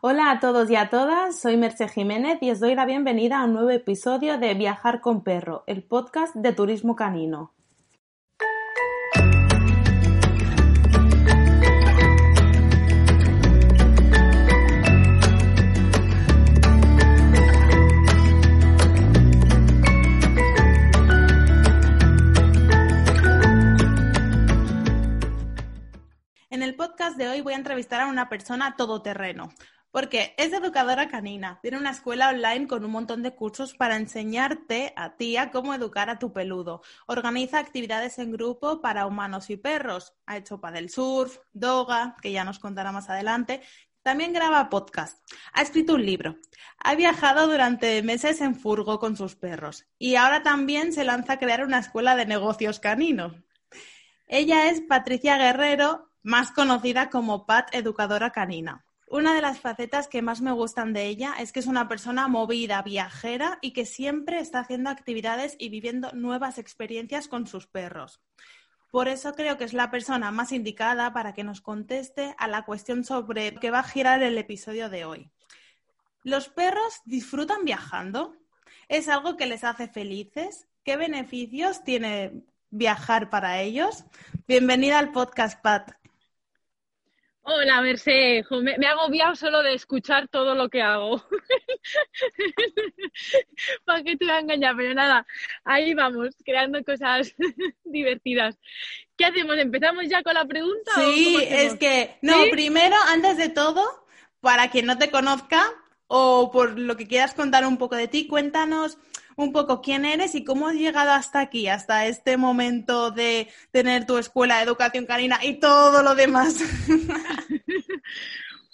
Hola a todos y a todas, soy Merce Jiménez y os doy la bienvenida a un nuevo episodio de Viajar con Perro, el podcast de turismo canino. En el podcast de hoy voy a entrevistar a una persona todoterreno, porque es educadora canina, tiene una escuela online con un montón de cursos para enseñarte a ti a cómo educar a tu peludo. Organiza actividades en grupo para humanos y perros. Ha hecho paddle surf, doga, que ya nos contará más adelante. También graba podcast. Ha escrito un libro. Ha viajado durante meses en furgo con sus perros. Y ahora también se lanza a crear una escuela de negocios caninos. Ella es Patricia Guerrero, más conocida como Pat Educadora Canina. Una de las facetas que más me gustan de ella es que es una persona movida, viajera y que siempre está haciendo actividades y viviendo nuevas experiencias con sus perros. Por eso creo que es la persona más indicada para que nos conteste a la cuestión sobre qué va a girar el episodio de hoy. ¿Los perros disfrutan viajando? ¿Es algo que les hace felices? ¿Qué beneficios tiene viajar para ellos? Bienvenida al podcast, Pat. Hola, Merced. Me, me, he agobiado solo de escuchar todo lo que hago. ¿Para qué te voy a engañar? Pero nada, ahí vamos, creando cosas divertidas. ¿Qué hacemos? ¿Empezamos ya con la pregunta? Sí, es que, no, ¿Sí? primero, antes de todo, para quien no te conozca o por lo que quieras contar un poco de ti, cuéntanos un poco quién eres y cómo has llegado hasta aquí, hasta este momento de tener tu escuela de educación canina y todo lo demás.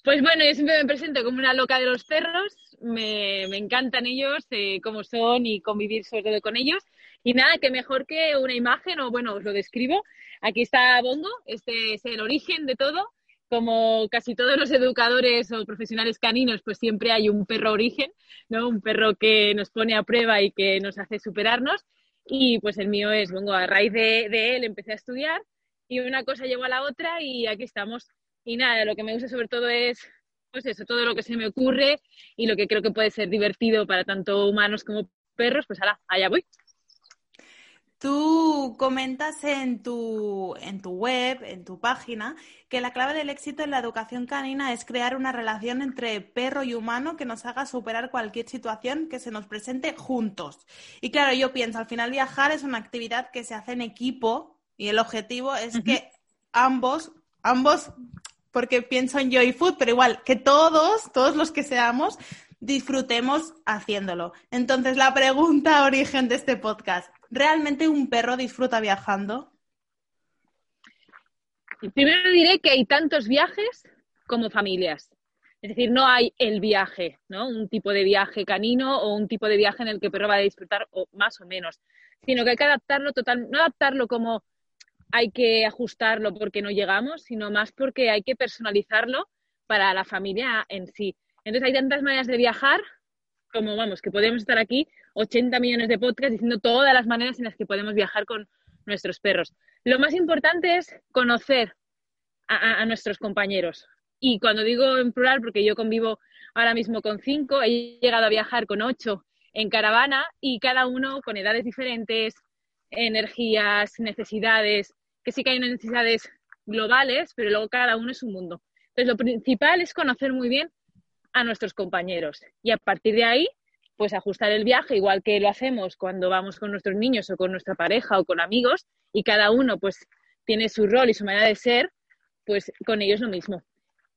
Pues bueno, yo siempre me presento como una loca de los perros, me, me encantan ellos, eh, cómo son y convivir sobre todo con ellos. Y nada, que mejor que una imagen, o bueno, os lo describo. Aquí está Bongo, este es el origen de todo. Como casi todos los educadores o profesionales caninos, pues siempre hay un perro origen, ¿no? Un perro que nos pone a prueba y que nos hace superarnos. Y pues el mío es Bongo. A raíz de, de él empecé a estudiar y una cosa llevó a la otra y aquí estamos y nada, lo que me gusta sobre todo es, pues eso, todo lo que se me ocurre y lo que creo que puede ser divertido para tanto humanos como perros, pues ala, allá voy. Tú comentas en tu, en tu web, en tu página, que la clave del éxito en la educación canina es crear una relación entre perro y humano que nos haga superar cualquier situación que se nos presente juntos. Y claro, yo pienso, al final viajar es una actividad que se hace en equipo y el objetivo es uh -huh. que ambos, ambos porque pienso en Joy Food, pero igual que todos, todos los que seamos, disfrutemos haciéndolo. Entonces, la pregunta origen de este podcast, ¿realmente un perro disfruta viajando? Primero diré que hay tantos viajes como familias. Es decir, no hay el viaje, ¿no? Un tipo de viaje canino o un tipo de viaje en el que el perro va a disfrutar o más o menos, sino que hay que adaptarlo total, no adaptarlo como hay que ajustarlo porque no llegamos, sino más porque hay que personalizarlo para la familia en sí. Entonces hay tantas maneras de viajar como, vamos, que podemos estar aquí 80 millones de podcasts diciendo todas las maneras en las que podemos viajar con nuestros perros. Lo más importante es conocer a, a nuestros compañeros. Y cuando digo en plural, porque yo convivo ahora mismo con cinco, he llegado a viajar con ocho en caravana y cada uno con edades diferentes, energías, necesidades, que sí que hay necesidades globales, pero luego cada uno es un mundo. Entonces, lo principal es conocer muy bien a nuestros compañeros y a partir de ahí, pues ajustar el viaje, igual que lo hacemos cuando vamos con nuestros niños o con nuestra pareja o con amigos, y cada uno pues tiene su rol y su manera de ser, pues con ellos lo mismo.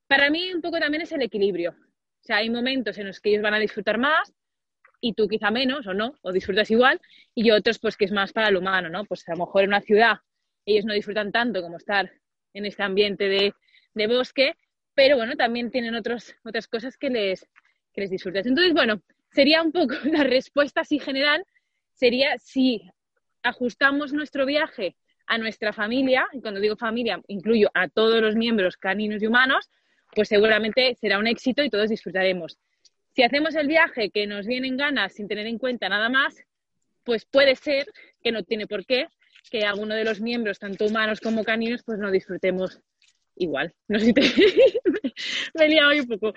Para mí un poco también es el equilibrio. O sea, hay momentos en los que ellos van a disfrutar más y tú quizá menos o no, o disfrutas igual, y otros pues que es más para el humano, ¿no? Pues a lo mejor en una ciudad ellos no disfrutan tanto como estar en este ambiente de, de bosque, pero bueno, también tienen otros, otras cosas que les, que les. Entonces, bueno, sería un poco la respuesta así general, sería si ajustamos nuestro viaje a nuestra familia, y cuando digo familia incluyo a todos los miembros caninos y humanos, pues seguramente será un éxito y todos disfrutaremos. Si hacemos el viaje que nos vienen ganas sin tener en cuenta nada más, pues puede ser que no tiene por qué, que alguno de los miembros, tanto humanos como caninos, pues no disfrutemos igual. No sé si te... me he liado un poco.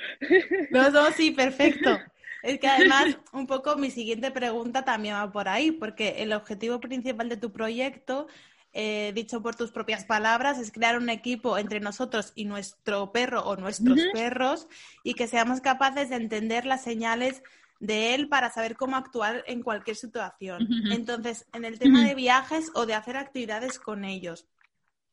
no, no, sí, perfecto. Es que además, un poco mi siguiente pregunta también va por ahí, porque el objetivo principal de tu proyecto, eh, dicho por tus propias palabras, es crear un equipo entre nosotros y nuestro perro o nuestros perros y que seamos capaces de entender las señales de él para saber cómo actuar en cualquier situación. Entonces, en el tema de viajes o de hacer actividades con ellos,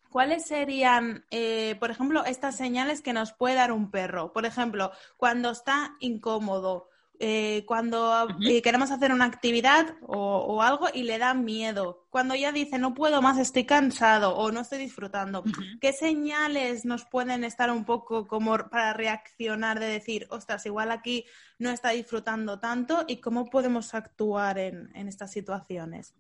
¿cuáles serían, eh, por ejemplo, estas señales que nos puede dar un perro? Por ejemplo, cuando está incómodo, eh, cuando eh, queremos hacer una actividad o, algo y le da miedo, cuando ya dice no puedo más, estoy cansado o no estoy disfrutando, ¿qué señales nos pueden estar un poco como para reaccionar de decir, ostras, igual aquí no está disfrutando tanto y cómo podemos actuar en, estas situaciones?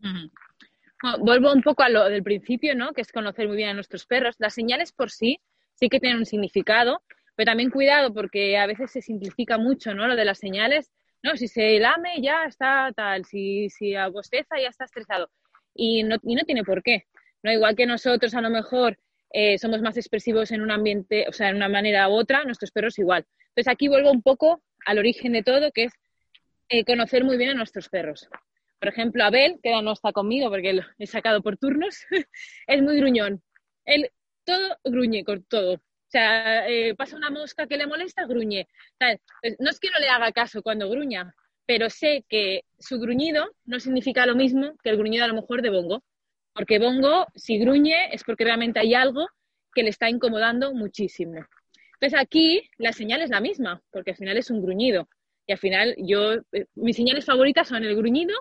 Vuelvo un poco a lo del principio, ¿no? Que es conocer muy bien a nuestros perros. Las señales por sí sí que tienen un significado, pero también cuidado porque a veces se simplifica mucho, ¿no? Lo de las señales. No, si se lame ya está tal, si, si ya está estresado. Y no, y no tiene por qué. ¿no? Igual que nosotros a lo mejor eh, somos más expresivos en un ambiente, o sea, en una manera u otra, nuestros perros igual. Entonces aquí vuelvo un poco al origen de todo, que es eh, conocer muy bien a nuestros perros. Por ejemplo, Abel, que no está conmigo porque lo he sacado por turnos, es muy gruñón. Él todo gruñe con todo. O sea, eh, pasa una mosca que le molesta, gruñe. Pues, no es que no le haga caso cuando gruña, pero sé que su gruñido no significa lo mismo que el gruñido a lo mejor de Bongo. Porque Bongo, si gruñe, es porque realmente hay algo que le está incomodando muchísimo. Entonces aquí la señal es la misma, porque al final es un gruñido. Y al final yo, eh, mis señales favoritas son el gruñido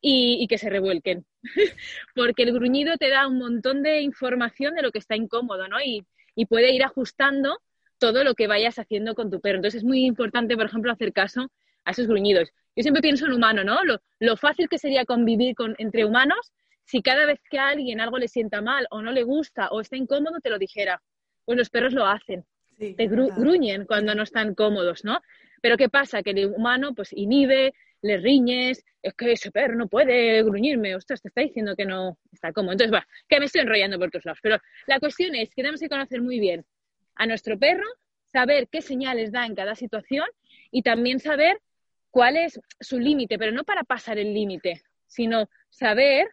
y, y, que se revuelquen. porque el gruñido te da un montón de información de lo que está incómodo, ¿no? Y, y puede ir ajustando todo lo que vayas haciendo con tu perro. Entonces es muy importante, por ejemplo, hacer caso a esos gruñidos. Yo siempre pienso en humano, ¿no? Lo, fácil que sería convivir con, entre humanos si cada vez que a alguien algo le sienta mal o no le gusta o está incómodo, te lo dijera. Pues los perros lo hacen. te gruñen cuando no están cómodos, ¿no? Pero ¿qué pasa? Que el humano pues inhibe, le riñes, es que ese perro no puede gruñirme, ostras, te está diciendo que no está cómodo. Entonces, va, que me estoy enrollando por todos lados. Pero la cuestión es que tenemos que conocer muy bien a nuestro perro, saber qué señales da en cada situación y también saber cuál es su límite, pero no para pasar el límite, sino saber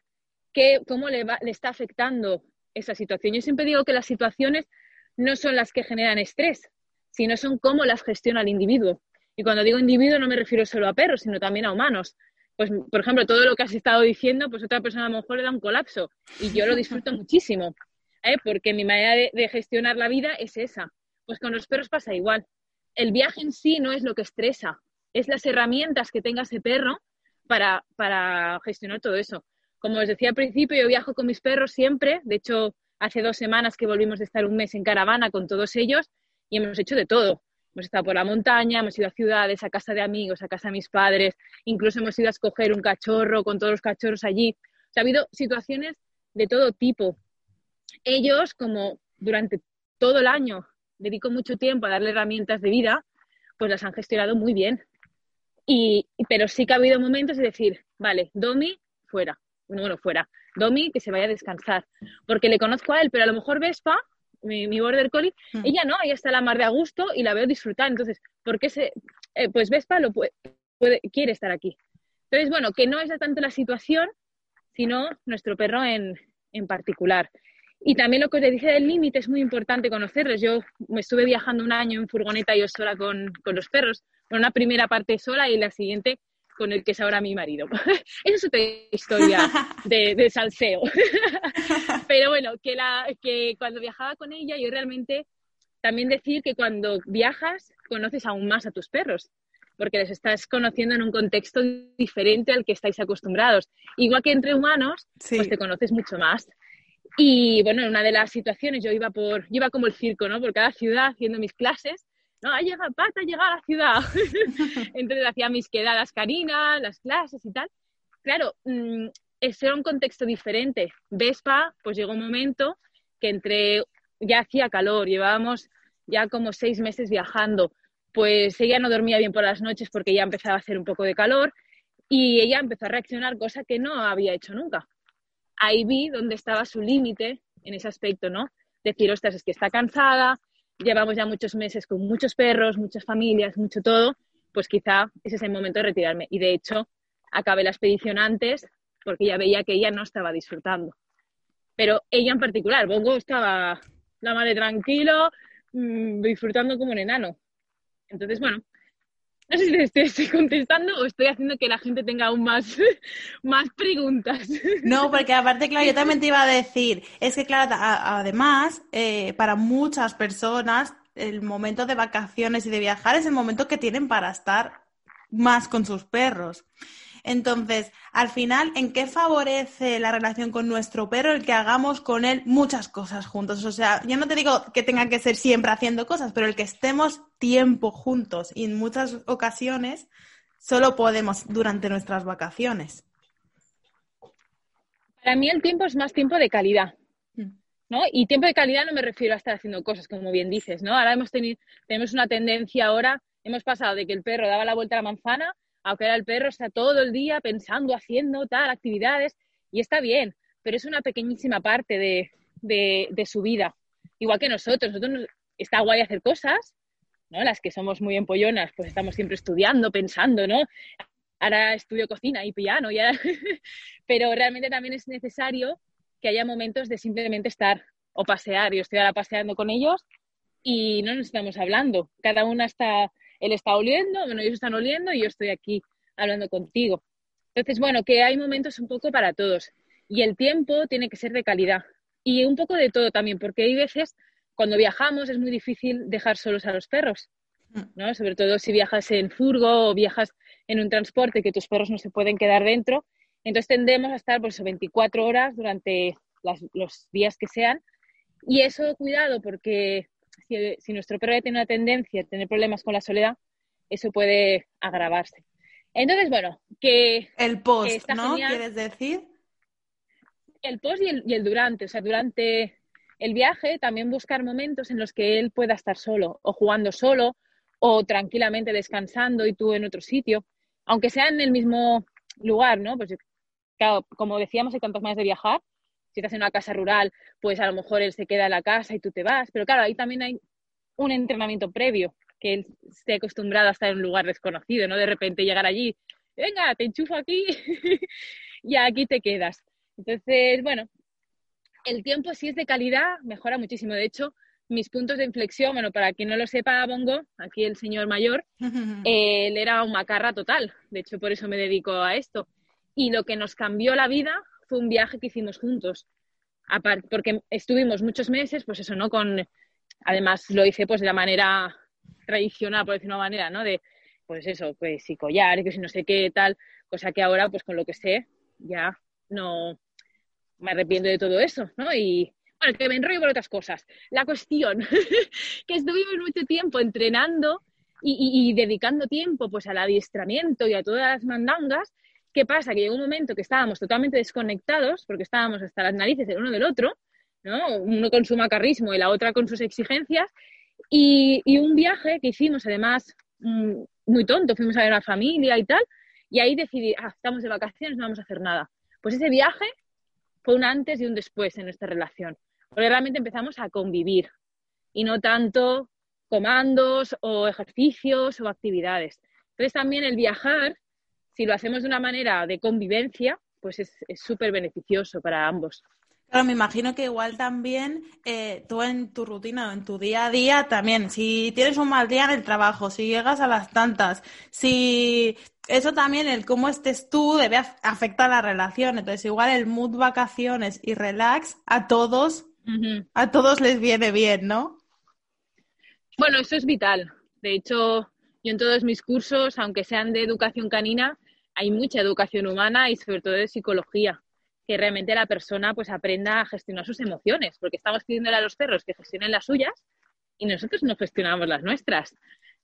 qué, cómo le, le está afectando esa situación. Yo siempre digo que las situaciones no son las que generan estrés, sino son cómo las gestiona el individuo. Y cuando digo individuo no me refiero solo a perros, sino también a humanos. Pues, por ejemplo, todo lo que has estado diciendo, pues otra persona a lo mejor le da un colapso y yo lo disfruto muchísimo, ¿eh? porque mi manera de, gestionar la vida es esa. Pues con los perros pasa igual. El viaje en sí no es lo que estresa, es las herramientas que tenga ese perro para, para gestionar todo eso. Como os decía al principio, yo viajo con mis perros siempre. De hecho, hace dos semanas que volvimos de estar un mes en caravana con todos ellos y hemos hecho de todo. Hemos estado por la montaña, hemos ido a ciudades, a casa de amigos, a casa de mis padres, incluso hemos ido a escoger un cachorro con todos los cachorros allí. ha habido situaciones de todo tipo. Ellos, como durante todo el año dedico mucho tiempo a darle herramientas de vida, pues las han gestionado muy bien. Y, pero sí que ha habido momentos de decir, vale, Domi, fuera. Bueno, fuera. Domi, que se vaya a descansar. Porque le conozco a él, pero a lo mejor Vespa mi, border collie, mm. ella no, ella está la mar de a gusto y la veo disfrutar. Entonces, ¿por qué se, eh, pues Vespa lo puede, quiere estar aquí? Entonces, bueno, que no es tanto la situación, sino nuestro perro en, en particular. Y también lo que os dije del límite es muy importante conocerlos. Yo me estuve viajando un año en furgoneta yo sola con, con los perros, una primera parte sola y la siguiente con el que es ahora mi marido. Esa es otra historia de, de salseo. Pero bueno, que, la, que cuando viajaba con ella, yo realmente también decir que cuando viajas conoces aún más a tus perros, porque les estás conociendo en un contexto diferente al que estáis acostumbrados. Igual que entre humanos, pues te conoces mucho más. Y bueno, en una de las situaciones yo iba por, yo iba como el circo, ¿no? Por cada ciudad haciendo mis clases no, ha llegado, Pata, llega a la ciudad. Entonces hacía mis quedadas carinas, las clases y tal. Claro, mmm, era un contexto diferente. Vespa, pues llegó un momento que entre, ya hacía calor, llevábamos ya como seis meses viajando, pues ella no dormía bien por las noches porque ya empezaba a hacer un poco de calor y ella empezó a reaccionar, cosa que no había hecho nunca. Ahí vi dónde estaba su límite en ese aspecto, ¿no? Decir, ostras, es que está cansada, llevamos ya muchos meses con muchos perros, muchas familias, mucho todo, pues quizá ese es el momento de retirarme. Y de hecho, acabé la expedición antes porque ya veía que ella no estaba disfrutando. Pero ella en particular, Bongo estaba la madre tranquilo, mm, disfrutando como un enano. Entonces, bueno, no sé si te estoy contestando o estoy haciendo que la gente tenga aún más, más preguntas. No, porque aparte, claro, yo también te iba a decir, es que, claro, además, eh, para muchas personas, el momento de vacaciones y de viajar es el momento que tienen para estar más con sus perros. Entonces, al final, ¿en qué favorece la relación con nuestro perro el que hagamos con él muchas cosas juntos? O sea, yo no te digo que tenga que ser siempre haciendo cosas, pero el que estemos tiempo juntos y en muchas ocasiones solo podemos durante nuestras vacaciones. Para mí el tiempo es más tiempo de calidad. Mm. ¿No? Y tiempo de calidad no me refiero a estar haciendo cosas, como bien dices, ¿no? Ahora hemos tenido, tenemos una tendencia ahora, hemos pasado de que el perro daba la vuelta a la manzana aunque ahora el perro está todo el día pensando, haciendo tal, actividades, y está bien, pero es una pequeñísima parte de, su vida. Igual que nosotros, nosotros está guay hacer cosas, ¿no? Las que somos muy empollonas, pues estamos siempre estudiando, pensando, ¿no? Ahora estudio cocina y piano, ya. pero realmente también es necesario que haya momentos de simplemente estar o pasear. Yo estoy ahora paseando con ellos y no nos estamos hablando. Cada una está él está oliendo, bueno, ellos están oliendo y yo estoy aquí hablando contigo. Entonces, bueno, que hay momentos un poco para todos y el tiempo tiene que ser de calidad y un poco de todo también, porque hay veces cuando viajamos es muy difícil dejar solos a los perros, ¿no? Sobre todo si viajas en furgo o viajas en un transporte que tus perros no se pueden quedar dentro. Entonces tendemos a estar por eso 24 horas durante los días que sean. Y eso, cuidado, porque si, nuestro perro tiene una tendencia a tener problemas con la soledad, eso puede agravarse. Entonces, bueno, que... El post, ¿no? ¿Quieres decir? El post y el, y el durante. O sea, durante el viaje también buscar momentos en los que él pueda estar solo, o jugando solo, o tranquilamente descansando y tú en otro sitio, aunque sea en el mismo lugar, ¿no? Pues claro, como decíamos, hay tantas maneras de viajar, si estás en una casa rural, pues a lo mejor él se queda en la casa y tú te vas, pero claro, ahí también hay un entrenamiento previo, que él esté acostumbrado a estar en un lugar desconocido, no de repente llegar allí, venga, te enchufo aquí y aquí te quedas. Entonces, bueno, el tiempo si es de calidad mejora muchísimo. De hecho, mis puntos de inflexión, bueno, para quien no lo sepa, Bongo, aquí el señor mayor, él era un macarra total. De hecho, por eso me dedico a esto. Y lo que nos cambió la vida fue un viaje que hicimos juntos. Porque estuvimos muchos meses, pues eso, ¿no? Con, además lo hice pues de la manera tradicional, por decir una manera, ¿no? De, pues eso, pues si collar, que si no sé qué, tal, cosa que ahora, pues con lo que sé, ya no me arrepiento de todo eso, ¿no? Y bueno, que me enrollo por otras cosas. La cuestión, que estuvimos mucho tiempo entrenando y, y, dedicando tiempo pues al adiestramiento y a todas las mandangas ¿Qué pasa? Que llegó un momento que estábamos totalmente desconectados, porque estábamos hasta las narices el uno del otro, ¿no? Uno con su macarrismo y la otra con sus exigencias. Y, un viaje que hicimos, además, mm, muy tonto, fuimos a ver a la familia y tal, y ahí decidí, ah, estamos de vacaciones, no vamos a hacer nada. Pues ese viaje fue un antes y un después en nuestra relación, porque realmente empezamos a convivir y no tanto comandos o ejercicios o actividades. Entonces también el viajar si lo hacemos de una manera de convivencia, pues es súper beneficioso para ambos. Claro, me imagino que igual también eh, tú en tu rutina o en tu día a día también, si tienes un mal día en el trabajo, si llegas a las tantas, si eso también, el cómo estés tú, debe afectar la relación. Entonces, igual el mood vacaciones y relax a todos, a todos les viene bien, ¿no? Bueno, eso es vital. De hecho, yo en todos mis cursos, aunque sean de educación canina, hay mucha educación humana y sobre todo de psicología, que realmente la persona pues aprenda a gestionar sus emociones, porque estamos pidiéndole a los perros que gestionen las suyas y nosotros no gestionamos las nuestras.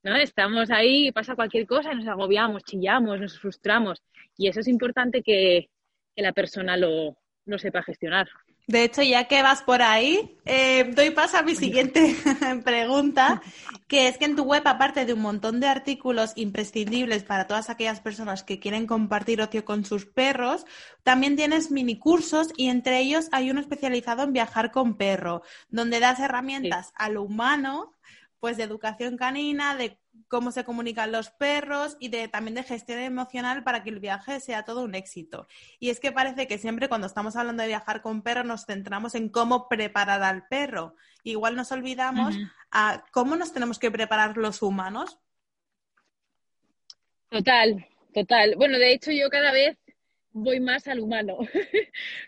¿no? Estamos ahí, pasa cualquier cosa nos agobiamos, chillamos, nos frustramos. Y eso es importante que, la persona lo, lo sepa gestionar. De hecho, ya que vas por ahí, eh, doy paso a mi siguiente pregunta, que es que en tu web, aparte de un montón de artículos imprescindibles para todas aquellas personas que quieren compartir ocio con sus perros, también tienes mini cursos y entre ellos hay uno especializado en viajar con perro, donde das herramientas a lo humano, pues de educación canina, de cómo se comunican los perros y de, también de gestión emocional para que el viaje sea todo un éxito. Y es que parece que siempre cuando estamos hablando de viajar con perro nos centramos en cómo preparar al perro. Igual nos olvidamos a cómo nos tenemos que preparar los humanos. Total, total. Bueno, de hecho yo cada vez voy más al humano. o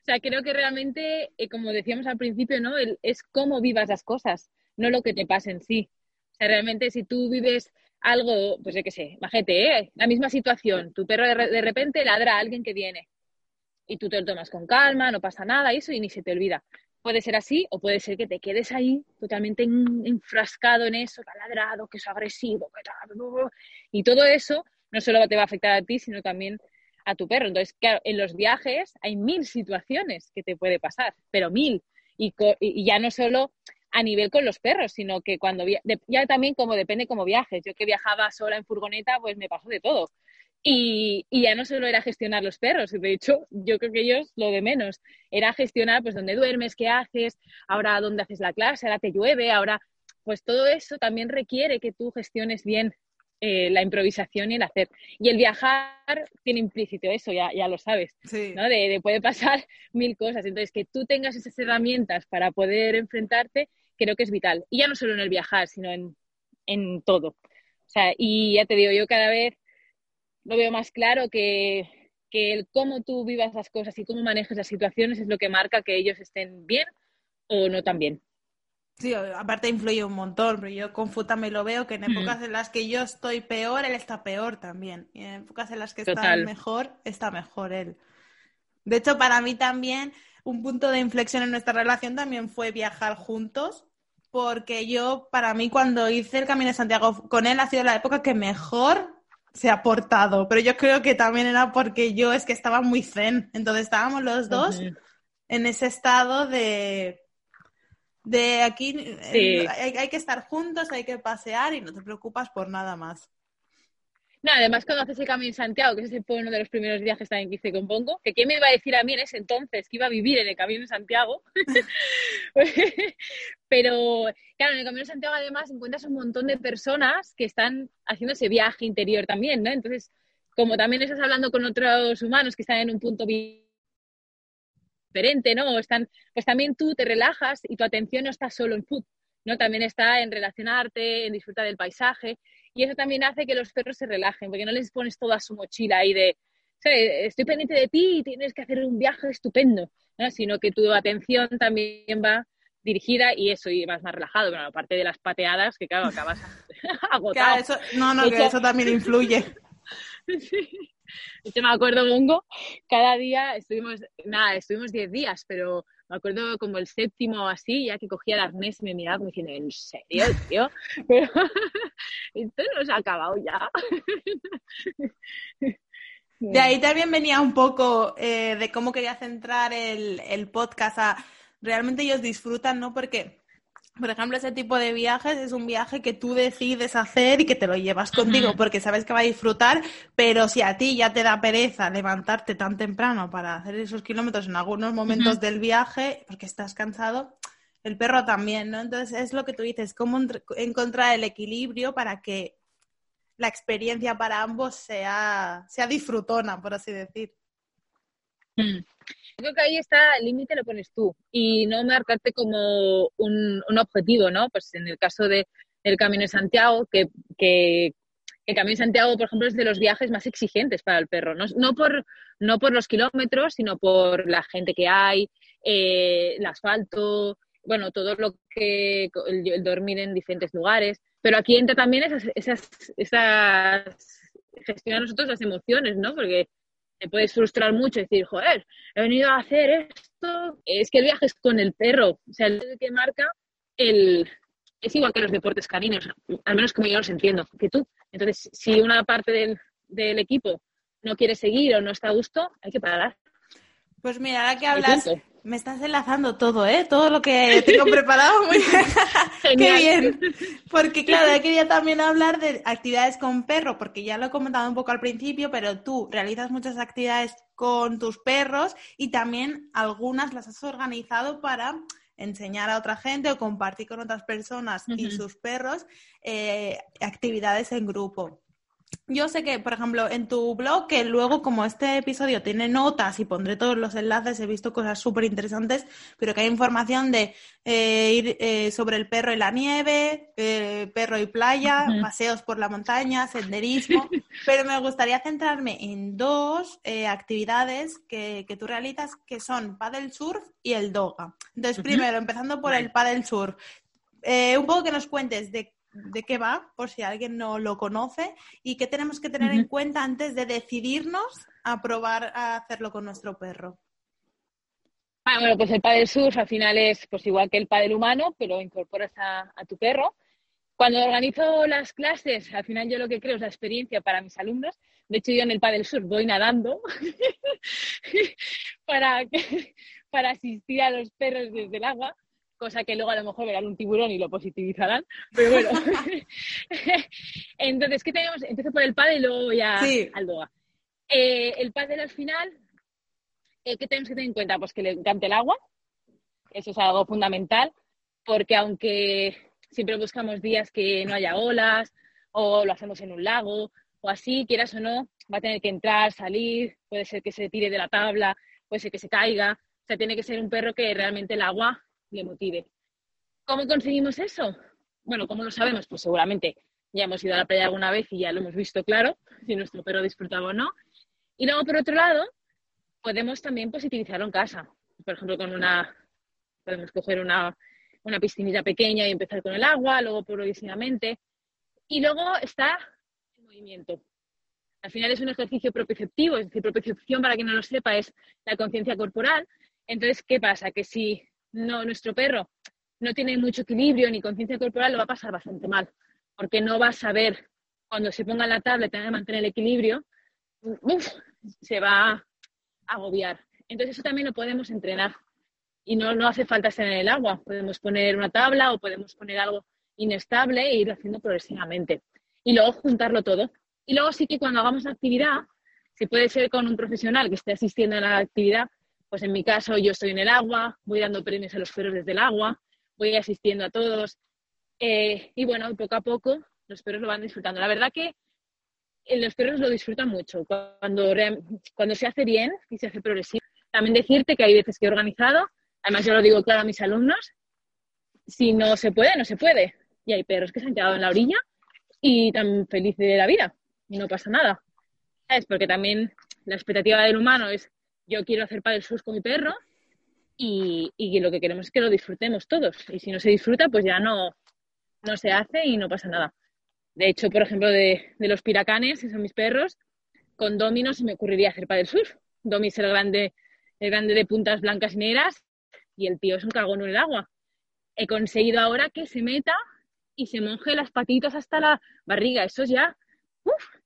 sea, creo que realmente, eh, como decíamos al principio, ¿no? es cómo vivas las cosas, no lo que te pasa en sí. O realmente si tú vives algo, pues yo qué sé, majete, ¿eh? la misma situación, tu perro de, repente ladra a alguien que viene y tú te lo tomas con calma, no pasa nada, eso y ni se te olvida. Puede ser así o puede ser que te quedes ahí totalmente enfrascado en eso, que ha ladrado, que es agresivo, y todo eso no solo te va a afectar a ti, sino también a tu perro. Entonces, claro, en los viajes hay mil situaciones que te puede pasar, pero mil. Y, y ya no solo a nivel con los perros, sino que cuando ya también como depende cómo viajes. Yo que viajaba sola en furgoneta, pues me pasó de todo. Y, ya no solo era gestionar los perros, de hecho, yo creo que ellos lo de menos, era gestionar pues dónde duermes, qué haces, ahora dónde haces la clase, ahora te llueve, ahora, pues todo eso también requiere que tú gestiones bien eh, la improvisación y el hacer. Y el viajar tiene implícito eso, ya, ya lo sabes, ¿no? De, de, puede pasar mil cosas. Entonces, que tú tengas esas herramientas para poder enfrentarte creo que es vital. Y ya no solo en el viajar, sino en, en todo. O sea, y ya te digo, yo cada vez lo veo más claro que, que el cómo tú vivas las cosas y cómo manejas las situaciones es lo que marca que ellos estén bien o no tan bien. Sí, aparte influye un montón, pero yo con Futa me lo veo que en épocas en las que yo estoy peor, él está peor también. Y en épocas en las que está mejor, está mejor él. De hecho, para mí también un punto de inflexión en nuestra relación también fue viajar juntos, porque yo, para mí, cuando hice el Camino de Santiago con él, ha sido la época que mejor se ha portado, pero yo creo que también era porque yo es que estaba muy zen, entonces estábamos los dos en ese estado de de aquí hay, que estar juntos, hay que pasear y no te preocupas por nada más. No, además cuando haces el Camino de Santiago, que ese fue uno de los primeros viajes también que hice con Pongo, que quién me iba a decir a mí en ese entonces que iba a vivir en el Camino de Santiago. Pero claro, en el Camino de Santiago además encuentras un montón de personas que están haciendo ese viaje interior también, ¿no? Entonces, como también estás hablando con otros humanos que están en un punto diferente, ¿no? están, pues también tú te relajas y tu atención no está solo en food, ¿no? También está en relacionarte, en disfrutar del paisaje y eso también hace que los perros se relajen, porque no les pones toda su mochila ahí de, estoy pendiente de ti y tienes que hacer un viaje estupendo, ¿no? sino que tu atención también va dirigida y eso, y vas más relajado, bueno, aparte de las pateadas, que claro, acabas agotado. eso, no, no, que eso también influye. sí. Yo me acuerdo, Mongo, cada día estuvimos, nada, estuvimos 10 días, pero me acuerdo como el séptimo así, ya que cogía el arnés y me miraba como diciendo, ¿en serio, tío? Pero esto no se ha acabado ya. De ahí también venía un poco eh, de cómo quería centrar el, el podcast a realmente ellos disfrutan, ¿no? Porque por ejemplo, ese tipo de viajes es un viaje que tú decides hacer y que te lo llevas contigo porque sabes que va a disfrutar, pero si a ti ya te da pereza levantarte tan temprano para hacer esos kilómetros en algunos momentos del viaje, porque estás cansado, el perro también, ¿no? Entonces es lo que tú dices, cómo encontrar el equilibrio para que la experiencia para ambos sea, sea disfrutona, por así decir. Mm. Creo que ahí está, el límite lo pones tú y no marcarte como un, objetivo, ¿no? Pues en el caso de, del Camino de Santiago, que, el Camino de Santiago, por ejemplo, es de los viajes más exigentes para el perro, no, por, no por los kilómetros, sino por la gente que hay, eh, el asfalto, bueno, todo lo que, el, dormir en diferentes lugares, pero aquí entra también esas, esas, esas gestionar nosotros las emociones, ¿no? Porque te puedes frustrar mucho y decir, joder, he venido a hacer esto. Es que el viaje es con el perro, o sea, el que marca el... Es igual que los deportes caninos, al menos como yo los entiendo, que tú. Entonces, si una parte del, del equipo no quiere seguir o no está a gusto, hay que parar. Pues mira, ahora que hablas, Me estás enlazando todo, ¿eh? Todo lo que tengo preparado. Muy Qué bien. Porque, claro, quería también hablar de actividades con perro, porque ya lo he comentado un poco al principio, pero tú realizas muchas actividades con tus perros y también algunas las has organizado para enseñar a otra gente o compartir con otras personas y sus perros eh, actividades en grupo. Yo sé que, por ejemplo, en tu blog, que luego como este episodio tiene notas y pondré todos los enlaces, he visto cosas súper interesantes, pero que hay información de eh, ir eh, sobre el perro y la nieve, eh, perro y playa, paseos por la montaña, senderismo, pero me gustaría centrarme en dos actividades que, que, tú realizas, que son paddle surf y el doga. Entonces, primero, empezando por el paddle surf, un poco que nos cuentes de de qué va, por si alguien no lo conoce, y qué tenemos que tener en cuenta antes de decidirnos a probar a hacerlo con nuestro perro. Ah, bueno, pues el paddle surf al final es pues igual que el paddle humano, pero incorporas a, tu perro. Cuando organizo las clases, al final yo lo que creo es la experiencia para mis alumnos. De hecho, yo en el paddle surf voy nadando para, para asistir a los perros desde el agua cosa que luego a lo mejor verán un tiburón y lo positivizarán, pero bueno. Entonces, ¿qué tenemos? Empiezo por el pádel y luego ya al doga. Eh, el pádel al final, eh, ¿qué tenemos que tener en cuenta? Pues que le encante el agua, eso es algo fundamental, porque aunque siempre buscamos días que no haya olas o lo hacemos en un lago o así, quieras o no, va a tener que entrar, salir, puede ser que se tire de la tabla, puede ser que se caiga, o sea, tiene que ser un perro que realmente el agua le motive. ¿Cómo conseguimos eso? Bueno, ¿cómo lo sabemos? Pues seguramente ya hemos ido a la playa alguna vez y ya lo hemos visto claro, si nuestro perro disfrutaba o no. Y luego, por otro lado, podemos también positivizarlo en casa. Por ejemplo, con una, podemos coger una, una piscinita pequeña y empezar con el agua, luego progresivamente. Y luego está el movimiento. Al final es un ejercicio propioceptivo, es decir, propiocepción, para quien no lo sepa, es la conciencia corporal. Entonces, ¿qué pasa? Que si no, nuestro perro no tiene mucho equilibrio ni conciencia corporal, lo va a pasar bastante mal, porque no va a saber cuando se ponga la tabla y tenga que mantener el equilibrio, se va a agobiar. Entonces eso también lo podemos entrenar y no, no hace falta estar en el agua. Podemos poner una tabla o podemos poner algo inestable e ir haciendo progresivamente. Y luego juntarlo todo. Y luego sí que cuando hagamos la actividad, si puede ser con un profesional que esté asistiendo a la actividad, pues en mi caso yo estoy en el agua, voy dando premios a los perros desde el agua, voy asistiendo a todos eh, y bueno, poco a poco los perros lo van disfrutando. La verdad que eh, los perros lo disfrutan mucho cuando, cuando se hace bien y se hace progresivo. También decirte que hay veces que he organizado, además yo lo digo claro a mis alumnos, si no se puede, no se puede. Y hay perros que se han quedado en la orilla y tan felices de la vida y no pasa nada. Es porque también la expectativa del humano es yo quiero hacer el sus con mi perro y, lo que queremos es que lo disfrutemos todos. Y si no se disfruta, pues ya no, no se hace y no pasa nada. De hecho, por ejemplo, de, los piracanes, que son mis perros, con Domi no se me ocurriría hacer el surf. Domi es el grande, el grande de puntas blancas y negras y el tío es un cagón en el agua. He conseguido ahora que se meta y se moje las patitas hasta la barriga. Eso ya,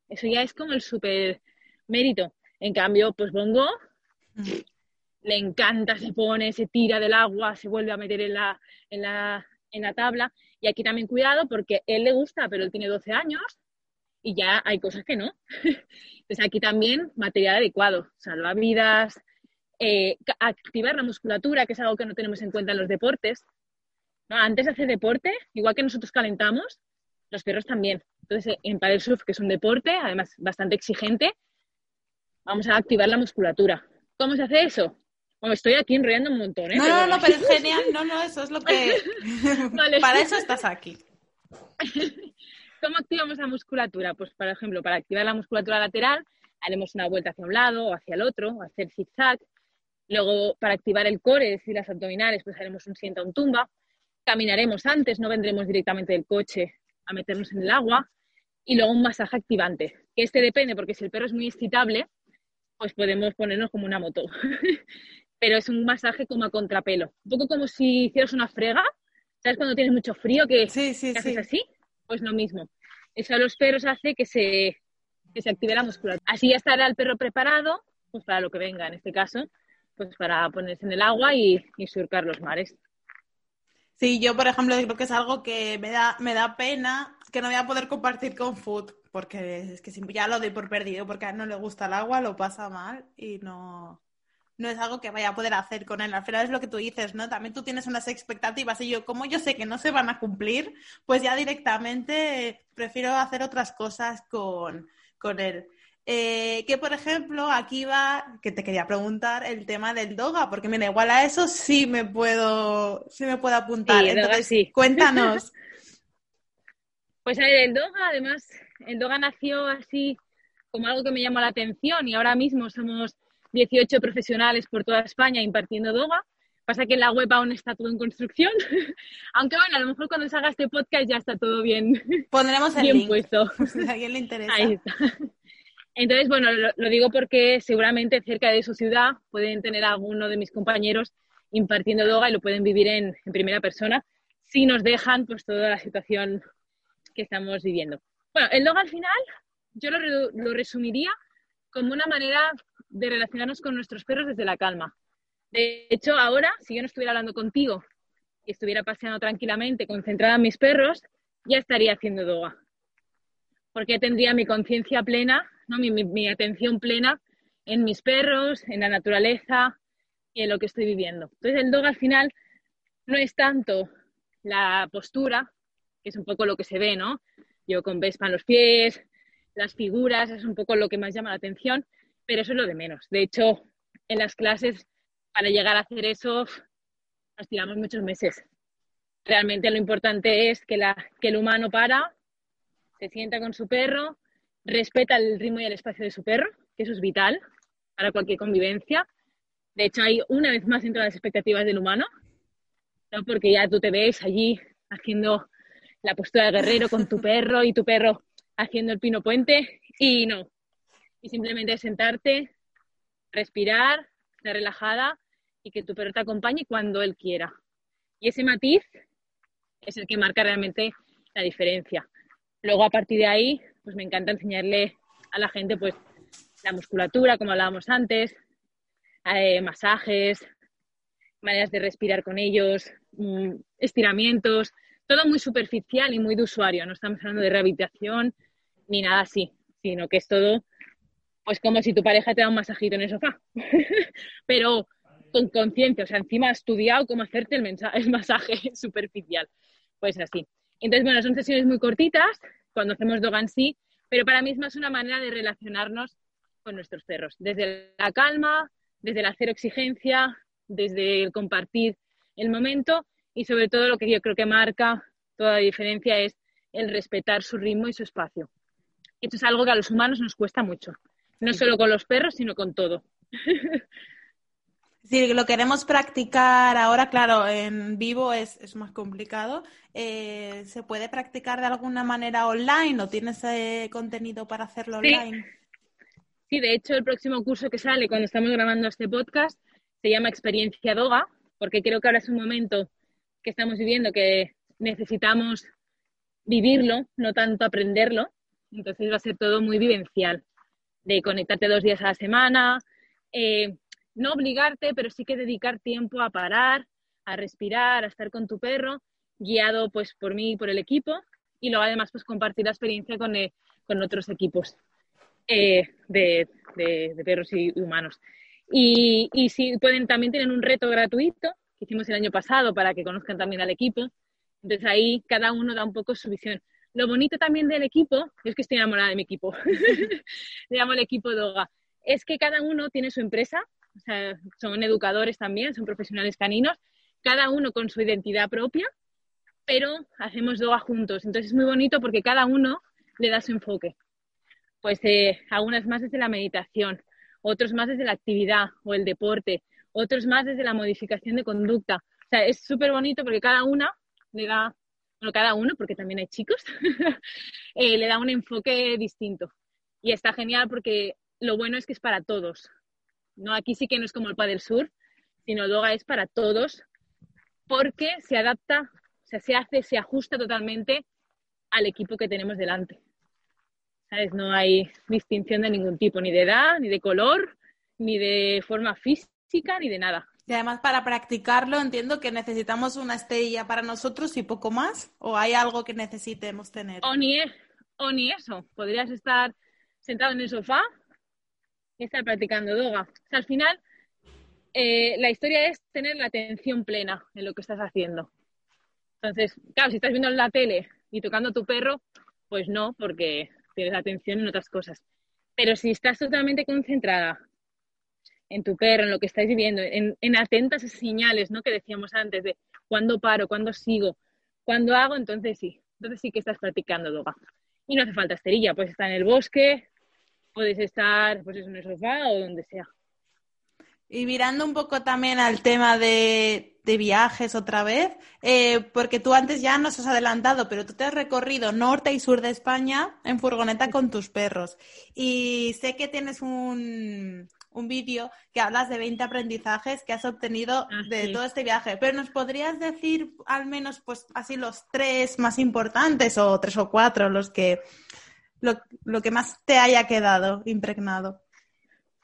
eso ya es como el super mérito. En cambio, pues Bongo le encanta, se pone, se tira del agua, se vuelve a meter en la, en la, en la tabla. Y aquí también cuidado porque él le gusta, pero él tiene 12 años y ya hay cosas que no. Entonces aquí también material adecuado, salvavidas, eh, activar la musculatura, que es algo que no tenemos en cuenta en los deportes. Antes de hacer deporte, igual que nosotros calentamos, los perros también. Entonces en paddle surf, que es un deporte, además bastante exigente, vamos a activar la musculatura. ¿Cómo se hace eso? Bueno, estoy aquí enrollando un montón, ¿eh? No, no, no, pero es genial. No, no, eso es lo que... Para eso estás aquí. ¿Cómo activamos la musculatura? Pues, por ejemplo, para activar la musculatura lateral, haremos una vuelta hacia un lado o hacia el otro, o hacer zigzag. Luego, para activar el core, es decir, las abdominales, pues haremos un sienta, un tumba. Caminaremos antes, no vendremos directamente del coche a meternos en el agua. Y luego un masaje activante, que este depende, porque si el perro es muy excitable, pues podemos ponernos como una moto. Pero es un masaje como a contrapelo. Un poco como si hicieras una frega. ¿Sabes cuando tienes mucho frío que, sí, sí, haces así? Pues lo mismo. Eso a los perros hace que se, que se active la musculatura. Así ya estará el perro preparado pues para lo que venga. En este caso, pues para ponerse en el agua y, y surcar los mares. Sí, yo por ejemplo creo que es algo que me da, me da pena que no voy a poder compartir con Food, porque es que ya lo doy por perdido, porque a él no le gusta el agua, lo pasa mal y no, no es algo que vaya a poder hacer con él. Al final es lo que tú dices, ¿no? También tú tienes unas expectativas y yo, como yo sé que no se van a cumplir, pues ya directamente prefiero hacer otras cosas con, con él. Eh, que por ejemplo, aquí va, que te quería preguntar el tema del doga, porque mira, igual a eso sí me puedo, sí me puedo apuntar. Entonces, sí. cuéntanos. Pues a ver, el doga, además, el doga nació así como algo que me llamó la atención y ahora mismo somos 18 profesionales por toda España impartiendo doga. Pasa que la web aún está todo en construcción, aunque bueno, a lo mejor cuando salga este podcast ya está todo bien, Pondremos el bien link, puesto. si a alguien le interesa. Ahí está. Entonces, bueno, lo, lo, digo porque seguramente cerca de su ciudad pueden tener a alguno de mis compañeros impartiendo yoga y lo pueden vivir en, en, primera persona si nos dejan pues toda la situación que estamos viviendo. Bueno, el yoga al final yo lo, resumiría como una manera de relacionarnos con nuestros perros desde la calma. De hecho, ahora, si yo no estuviera hablando contigo y estuviera paseando tranquilamente, concentrada en mis perros, ya estaría haciendo yoga. Porque tendría mi conciencia plena ¿no? Mi, mi, atención plena en mis perros, en la naturaleza y en lo que estoy viviendo. Entonces el dog al final no es tanto la postura, que es un poco lo que se ve, ¿no? Yo con Vespa en los pies, las figuras, es un poco lo que más llama la atención, pero eso es lo de menos. De hecho, en las clases, para llegar a hacer eso, nos tiramos muchos meses. Realmente lo importante es que, la, que el humano para, se sienta con su perro, respeta el ritmo y el espacio de su perro, que eso es vital para cualquier convivencia. De hecho, hay una vez más dentro de las expectativas del humano, ¿no? porque ya tú te ves allí haciendo la postura de guerrero con tu perro y tu perro haciendo el pino puente y no. Y simplemente sentarte, respirar, estar relajada y que tu perro te acompañe cuando él quiera. Y ese matiz es el que marca realmente la diferencia. Luego, a partir de ahí, pues me encanta enseñarle a la gente pues la musculatura, como hablábamos antes, eh, masajes, maneras de respirar con ellos, mmm, estiramientos, todo muy superficial y muy de usuario. No estamos hablando de rehabilitación ni nada así, sino que es todo pues como si tu pareja te da un masajito en el sofá, pero con conciencia, o sea, encima has estudiado cómo hacerte el, el masaje superficial. Pues así. Entonces, bueno, son sesiones muy cortitas, cuando hacemos Dogan sí, pero para mí es más una manera de relacionarnos con nuestros perros, desde la calma, desde la cero exigencia, desde el compartir el momento y sobre todo lo que yo creo que marca toda la diferencia es el respetar su ritmo y su espacio. Esto es algo que a los humanos nos cuesta mucho, no solo con los perros, sino con todo. Si lo queremos practicar ahora, claro, en vivo es, es más complicado. Eh, ¿Se puede practicar de alguna manera online o tienes eh, contenido para hacerlo online? Sí. sí, de hecho, el próximo curso que sale cuando estamos grabando este podcast se llama Experiencia Doga, porque creo que ahora es un momento que estamos viviendo que necesitamos vivirlo, no tanto aprenderlo. Entonces va a ser todo muy vivencial, de conectarte dos días a la semana. Eh, no obligarte, pero sí que dedicar tiempo a parar, a respirar, a estar con tu perro, guiado pues por mí y por el equipo, y luego además pues compartir la experiencia con, eh, con otros equipos eh, de, de, de, perros y humanos. Y, y si pueden, también tienen un reto gratuito que hicimos el año pasado para que conozcan también al equipo. Entonces ahí cada uno da un poco su visión. Lo bonito también del equipo, es que estoy enamorada de mi equipo, le llamo el equipo DOGA, es que cada uno tiene su empresa, son educadores también, son profesionales caninos, cada uno con su identidad propia, pero hacemos yoga juntos. Entonces es muy bonito porque cada uno le da su enfoque. Pues eh, algunas más desde la meditación, otros más desde la actividad o el deporte, otros más desde la modificación de conducta. O sea, es súper bonito porque cada una le da, bueno, cada uno, porque también hay chicos, eh, le da un enfoque distinto. Y está genial porque lo bueno es que es para todos. ¿no? Aquí sí que no es como el del Sur, sino yoga es para todos porque se adapta, o sea, se hace, se ajusta totalmente al equipo que tenemos delante. ¿Sabes? No hay distinción de ningún tipo, ni de edad, ni de color, ni de forma física, ni de nada. Y además para practicarlo entiendo que necesitamos una estrella para nosotros y poco más, o hay algo que necesitemos tener. O ni, o ni eso, podrías estar sentado en el sofá y estar practicando yoga. O sea, al final, eh, la historia es tener la atención plena en lo que estás haciendo. Entonces, claro, si estás viendo la tele y tocando a tu perro, pues no, porque tienes atención en otras cosas. Pero si estás totalmente concentrada en tu perro, en lo que estáis viviendo, en, en atentas señales, ¿no? Que decíamos antes de cuándo paro, cuándo sigo, cuándo hago, entonces sí, entonces sí que estás practicando yoga. Y no hace falta esterilla, puedes estar en el bosque, puedes estar pues en el sofá o donde sea. Y mirando un poco también al tema de, viajes otra vez, eh, porque tú antes ya nos has adelantado, pero tú te has recorrido norte y sur de España en furgoneta con tus perros. Y sé que tienes un, un vídeo que hablas de 20 aprendizajes que has obtenido ah, de todo este viaje. Pero ¿nos podrías decir al menos, pues, así los tres más importantes o tres o cuatro, los que, lo, lo que más te haya quedado impregnado?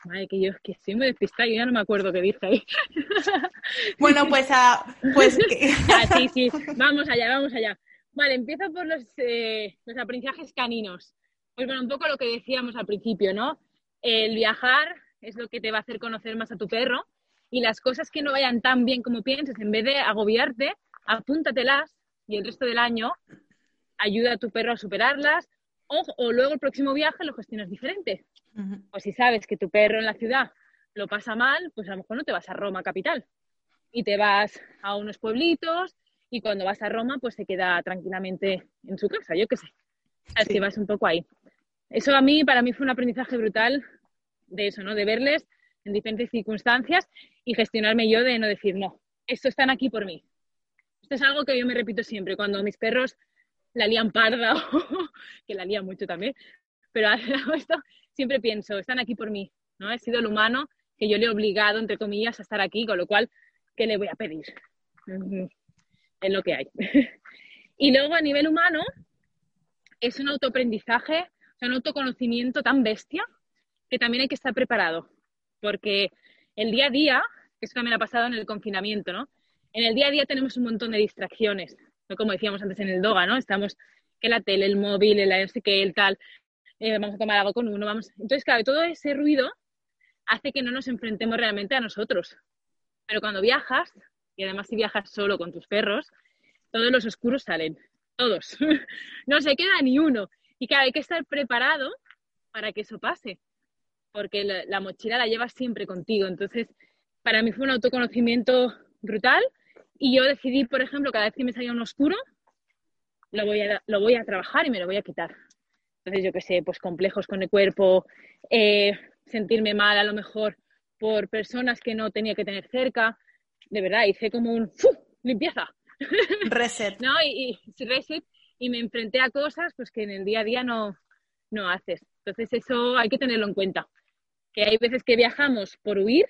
Madre, que yo que estoy muy despistada y ya no me acuerdo qué dice ahí. Bueno, pues, a, pues ah, sí, sí, vamos allá, vamos allá. Vale, empiezo por los, eh, los aprendizajes caninos. Pues bueno, un poco lo que decíamos al principio, ¿no? El viajar es lo que te va a hacer conocer más a tu perro y las cosas que no vayan tan bien como pienses, en vez de agobiarte, apúntatelas y el resto del año ayuda a tu perro a superarlas o, o luego el próximo viaje lo gestionas diferente. Pues si sabes que tu perro en la ciudad lo pasa mal, pues a lo mejor no te vas a Roma capital y te vas a unos pueblitos y cuando vas a Roma pues se queda tranquilamente en su casa, yo qué sé. Así vas un poco ahí. Eso a mí, para mí fue un aprendizaje brutal de eso, ¿no? De verles en diferentes circunstancias y gestionarme yo de no decir, no, esto están aquí por mí. Esto es algo que yo me repito siempre, cuando mis perros la lían parda, que la lían mucho también, pero esto siempre pienso, están aquí por mí, ¿no? He sido el humano que yo le he obligado, entre comillas, a estar aquí, con lo cual, ¿qué le voy a pedir? Es lo que hay. y luego, a nivel humano, es un autoaprendizaje, o sea, un autoconocimiento tan bestia que también hay que estar preparado, porque el día a día, eso también ha pasado en el confinamiento, ¿no? En el día a día tenemos un montón de distracciones, ¿no? como decíamos antes en el DOGA, ¿no? Estamos que la tele, el móvil, el no sé el tal, eh, vamos a tomar algo con uno, vamos. Entonces, claro, todo ese ruido hace que no nos enfrentemos realmente a nosotros. Pero cuando viajas, y además si viajas solo con tus perros, todos los oscuros salen, todos. no se queda ni uno. Y claro, hay que estar preparado para que eso pase, porque la, mochila la llevas siempre contigo. Entonces, para mí fue un autoconocimiento brutal y yo decidí, por ejemplo, cada vez que me salía un oscuro, lo voy a, lo voy a trabajar y me lo voy a quitar. Entonces, yo qué sé, pues complejos con el cuerpo, eh, sentirme mal a lo mejor por personas que no tenía que tener cerca. De verdad, hice como un limpieza. Reset. ¿No? Y, reset. Y me enfrenté a cosas pues que en el día a día no, no haces. Entonces, eso hay que tenerlo en cuenta. Que hay veces que viajamos por huir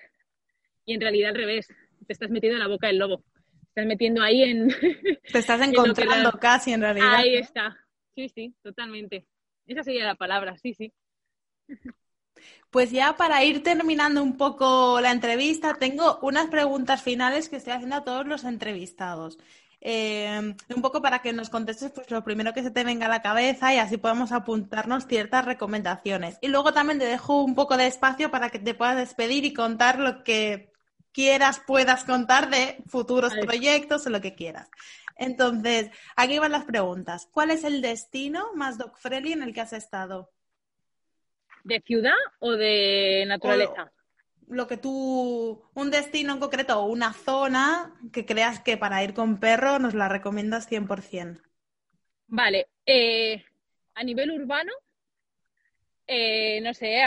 y en realidad al revés. Te estás metiendo en la boca del lobo. Te estás metiendo ahí en. Te estás encontrando casi en realidad. Ahí está. Sí, sí, totalmente. Esa sería la palabra, sí, sí. Pues ya para ir terminando un poco la entrevista, tengo unas preguntas finales que estoy haciendo a todos los entrevistados. Eh, un poco para que nos contestes pues lo primero que se te venga a la cabeza y así podemos apuntarnos ciertas recomendaciones. Y luego también te dejo un poco de espacio para que te puedas despedir y contar lo que quieras, puedas contar de futuros proyectos o lo que quieras. Entonces, aquí van las preguntas. ¿Cuál es el destino más dog friendly en el que has estado? ¿De ciudad o de naturaleza? Lo que tú, un destino en concreto o una zona que creas que para ir con perro nos la recomiendas 100%. Vale, eh, a nivel urbano, eh, no sé,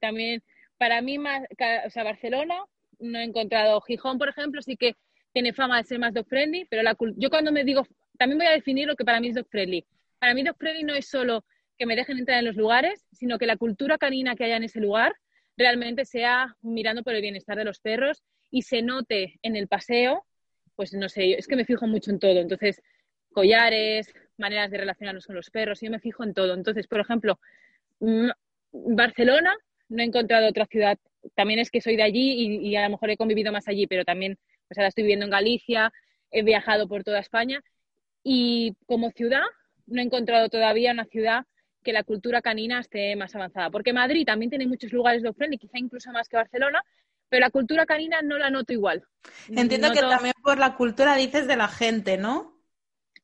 también para mí más, o sea, Barcelona, no he encontrado Gijón, por ejemplo, sí que tiene fama de ser más dog friendly, pero la, yo cuando me digo, también voy a definir lo que para mí es dog friendly. Para mí dog friendly no es solo que me dejen entrar en los lugares, sino que la cultura canina que haya en ese lugar realmente sea mirando por el bienestar de los perros y se note en el paseo, pues no sé, es que me fijo mucho en todo. Entonces, collares, maneras de relacionarnos con los perros, yo me fijo en todo. Entonces, por ejemplo, mm, Barcelona, no he encontrado otra ciudad también es que soy de allí y, y, a lo mejor he convivido más allí, pero también, pues ahora estoy viviendo en Galicia, he viajado por toda España y como ciudad no he encontrado todavía una ciudad que la cultura canina esté más avanzada. Porque Madrid también tiene muchos lugares dog friendly, quizá incluso más que Barcelona, pero la cultura canina no la noto igual. Entiendo que también por la cultura dices de la gente, ¿no?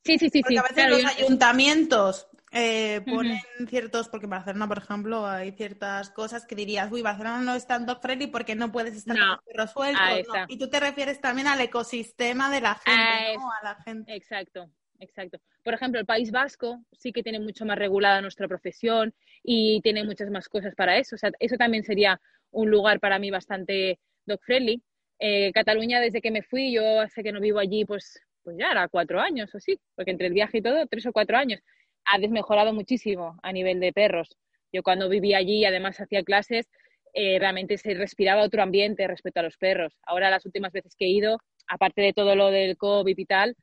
Sí, sí, sí. Porque a veces los ayuntamientos eh, ponen ciertos, porque en Barcelona, por ejemplo, hay ciertas cosas que dirías, uy, Barcelona no es tan dog friendly porque no puedes estar con los perros Y tú te refieres también al ecosistema de la gente, ¿no? A la gente. Exacto, exacto. Por ejemplo, el País Vasco sí que tiene mucho más regulada nuestra profesión y tiene muchas más cosas para eso. O sea, eso también sería un lugar para mí bastante dog friendly. Eh, Cataluña, desde que me fui, yo hace que no vivo allí, pues, pues ya era cuatro años o sí, porque entre el viaje y todo, tres o cuatro años. Ha desmejorado muchísimo a nivel de perros. Yo cuando vivía allí y además hacía clases, eh, realmente se respiraba otro ambiente respecto a los perros. Ahora las últimas veces que he ido, aparte de todo lo del COVID y tal,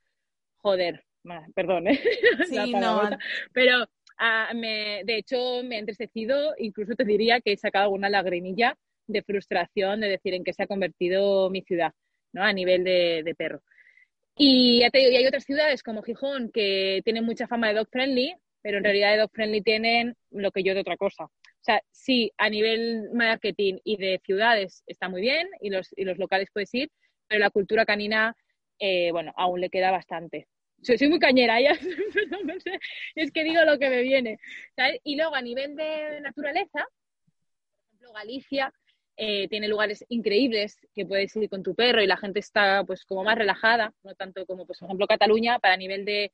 joder, perdón, ¿eh? Sí, no. pero ah, de hecho me he entristecido, incluso te diría que he sacado alguna lagrimilla de frustración de decir en qué se ha convertido mi ciudad, ¿no? A nivel de, perro. Y ya te digo, y hay otras ciudades como Gijón que tienen mucha fama de dog friendly, pero en realidad de dog friendly tienen lo que yo de otra cosa. O sea, sí, a nivel marketing y de ciudades está muy bien y los, y los locales puedes ir, pero la cultura canina, eh, bueno, aún le queda bastante soy, muy cañera, ya, no sé, es que digo lo que me viene. Y luego a nivel de naturaleza, por ejemplo, Galicia eh, tiene lugares increíbles que puedes ir con tu perro y la gente está pues como más relajada, no tanto como pues, por ejemplo Cataluña, para nivel de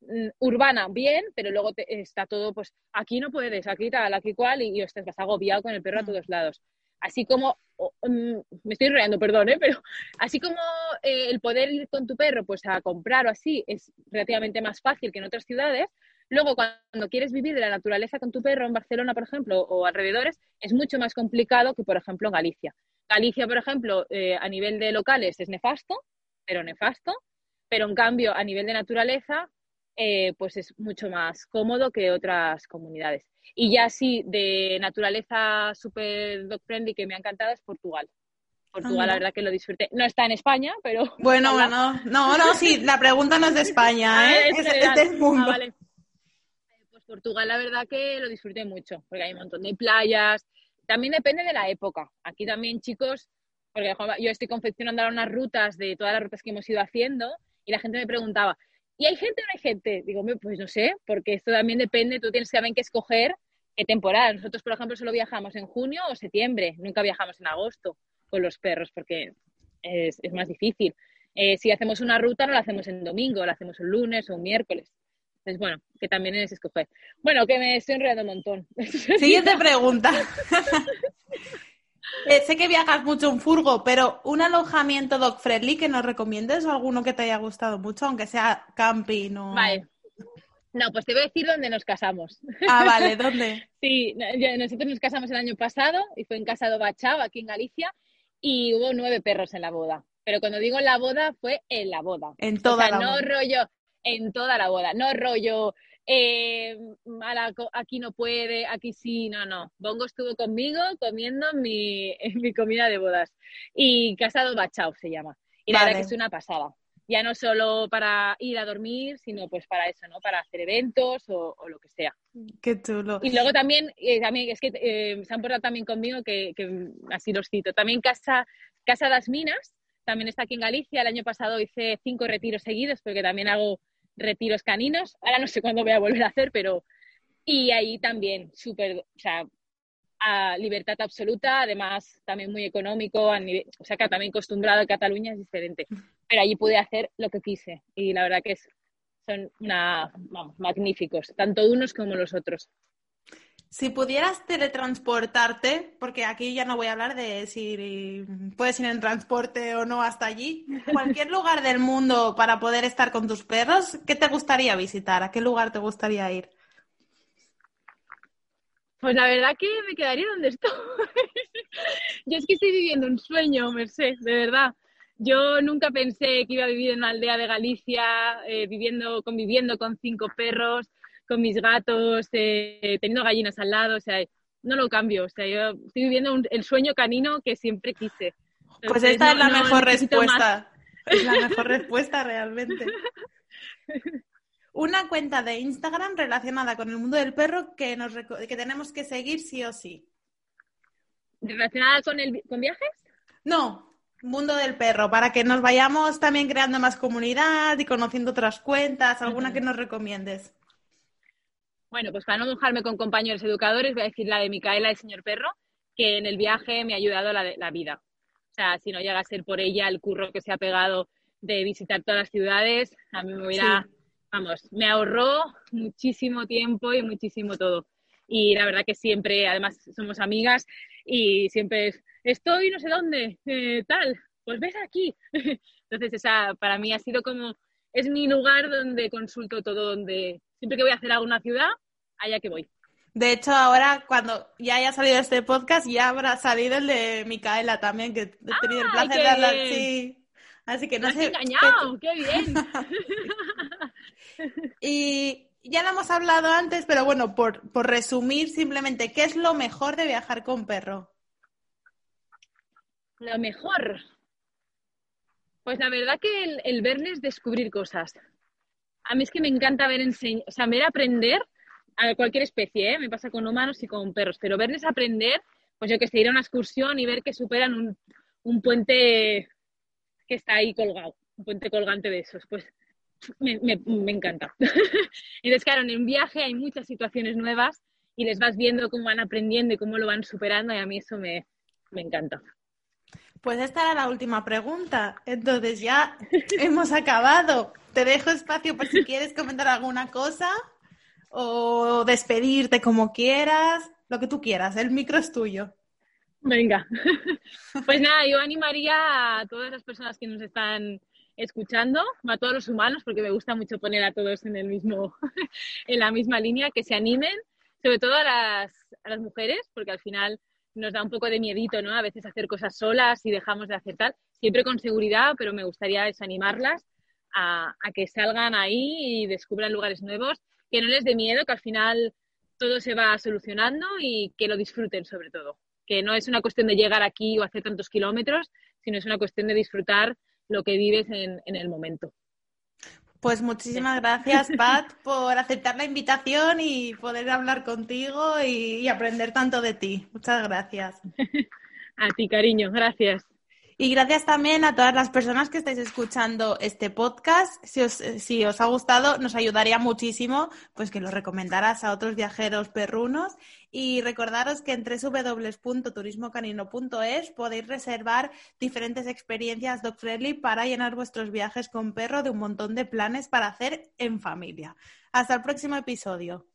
mm, urbana bien, pero luego está todo pues aquí no puedes, aquí tal, aquí cual y, y estás agobiado con el perro a mm. todos lados así como, mm, me estoy enrollando, perdón, ¿eh? pero así como eh, el poder ir con tu perro pues a comprar o así es relativamente más fácil que en otras ciudades, luego cuando quieres vivir de la naturaleza con tu perro en Barcelona, por ejemplo, o alrededores, es mucho más complicado que, por ejemplo, en Galicia. Galicia, por ejemplo, eh, a nivel de locales es nefasto, pero nefasto, pero en cambio a nivel de naturaleza eh, pues es mucho más cómodo que otras comunidades. Y ya sí, de naturaleza super dog friendly que me ha encantado es Portugal. Portugal, la verdad que lo disfruté. No está en España, pero. Bueno, bueno, no, no, sí, la pregunta no es de España, ah, ¿eh? es, del mundo. Ah, vale. Pues Portugal, la verdad que lo disfruté mucho, porque hay un montón de playas. También depende de la época. Aquí también, chicos, porque yo estoy confeccionando ahora unas rutas de todas las rutas que hemos ido haciendo y la gente me preguntaba, ¿Y hay gente o no hay gente? Digo, pues no sé, porque esto también depende, tú tienes también que escoger qué temporada. Nosotros, por ejemplo, solo viajamos en junio o septiembre, nunca viajamos en agosto con los perros porque es, más difícil. Eh, si hacemos una ruta, no la hacemos en domingo, la hacemos un lunes o un miércoles. Entonces, bueno, que también es escoger. Bueno, que me estoy enredando un montón. Siguiente pregunta. Eh, sé que viajas mucho en furgo, pero un alojamiento dog friendly que nos recomiendes o alguno que te haya gustado mucho, aunque sea camping o... Vale. No, pues te voy a decir dónde nos casamos. Ah, vale, ¿dónde? sí, nosotros nos casamos el año pasado y fue en Casa de Bachao, aquí en Galicia, y hubo nueve perros en la boda. Pero cuando digo en la boda, fue en la boda. En toda o sea, la no rollo, en toda la boda, no rollo eh, aquí no puede, aquí sí, no, no. Bongo estuvo conmigo comiendo mi, mi comida de bodas. Y Casado Bachao se llama. Y la verdad que es una pasada. Ya no solo para ir a dormir, sino pues para eso, ¿no? Para hacer eventos o, lo que sea. Qué chulo. Y luego también, eh, también es que eh, se han portado también conmigo, que, que, así los cito. También Casa, Casa das Minas, también está aquí en Galicia. El año pasado hice cinco retiros seguidos porque también hago retiros caninos. Ahora no sé cuándo voy a volver a hacer, pero... Y ahí también, súper, o sea, a libertad absoluta, además también muy económico, o sea que también acostumbrado a Cataluña es diferente. Pero allí pude hacer lo que quise y la verdad que es, son una, magníficos, tanto unos como los otros. Si pudieras teletransportarte, porque aquí ya no voy a hablar de si puedes ir en transporte o no hasta allí, cualquier lugar del mundo para poder estar con tus perros, ¿qué te gustaría visitar? ¿A qué lugar te gustaría ir? Pues la verdad que me quedaría donde estoy. Yo es que estoy viviendo un sueño, Merced, de verdad. Yo nunca pensé que iba a vivir en una aldea de Galicia, eh, viviendo, conviviendo con cinco perros con mis gatos, eh, teniendo gallinas al lado, o sea, no lo cambio. O sea, yo estoy viviendo el sueño canino que siempre quise. pues esta es la mejor respuesta. Es la mejor respuesta realmente. Una cuenta de Instagram relacionada con el mundo del perro que, nos, que tenemos que seguir sí o sí. ¿Relacionada con, el, con viajes? No, mundo del perro, para que nos vayamos también creando más comunidad y conociendo otras cuentas, alguna que nos recomiendes. Bueno, pues para no mojarme con compañeros educadores, voy a decir la de Micaela, el señor perro, que en el viaje me ha ayudado la, la vida. O sea, si no llega a ser por ella el curro que se ha pegado de visitar todas las ciudades, a mí me hubiera, vamos, me ahorró muchísimo tiempo y muchísimo todo. Y la verdad que siempre, además, somos amigas y siempre estoy no sé dónde, eh, tal, pues ves aquí. Entonces, esa para mí ha sido como, es mi lugar donde consulto todo, donde siempre que voy a hacer alguna ciudad, allá que voy. De hecho, ahora cuando ya haya salido este podcast, ya habrá salido el de Micaela también, que he tenido el placer de hablar. Sí. Así que no sé. engañado! ¡Qué bien! y ya lo hemos hablado antes, pero bueno, por, por resumir simplemente, ¿qué es lo mejor de viajar con perro? Lo mejor. Pues la verdad que el, el verles descubrir cosas a mí es que me encanta ver enseñar, o sea, ver aprender a cualquier especie, ¿eh? me pasa con humanos y con perros, pero verles aprender, pues yo que sé, ir a una excursión y ver que superan un, un puente que está ahí colgado, un puente colgante de esos, pues me, me, me encanta. Entonces, claro, en un viaje hay muchas situaciones nuevas y les vas viendo cómo van aprendiendo y cómo lo van superando y a mí eso me, me encanta. Pues esta era la última pregunta. Entonces ya hemos acabado. Te dejo espacio por si quieres comentar alguna cosa o despedirte como quieras, lo que tú quieras. El micro es tuyo. Venga. Pues nada, yo animaría a todas las personas que nos están escuchando, a todos los humanos, porque me gusta mucho poner a todos en el mismo, en la misma línea, que se animen, sobre todo a las, a las mujeres, porque al final nos da un poco de miedito, ¿no? A veces hacer cosas solas y dejamos de hacer tal, siempre con seguridad, pero me gustaría desanimarlas a, que salgan ahí y descubran lugares nuevos, que no les dé miedo, que al final todo se va solucionando y que lo disfruten sobre todo. Que no es una cuestión de llegar aquí o hacer tantos kilómetros, sino es una cuestión de disfrutar lo que vives en, en el momento. Pues muchísimas gracias, Pat, por aceptar la invitación y poder hablar contigo y, aprender tanto de ti. Muchas gracias. A ti, cariño, gracias. Y gracias también a todas las personas que estáis escuchando este podcast. Si os, si os ha gustado, nos ayudaría muchísimo pues que lo recomendaras a otros viajeros perrunos. Y recordaros que en www.turismocanino.es podéis reservar diferentes experiencias dog friendly para llenar vuestros viajes con perro de un montón de planes para hacer en familia. Hasta el próximo episodio.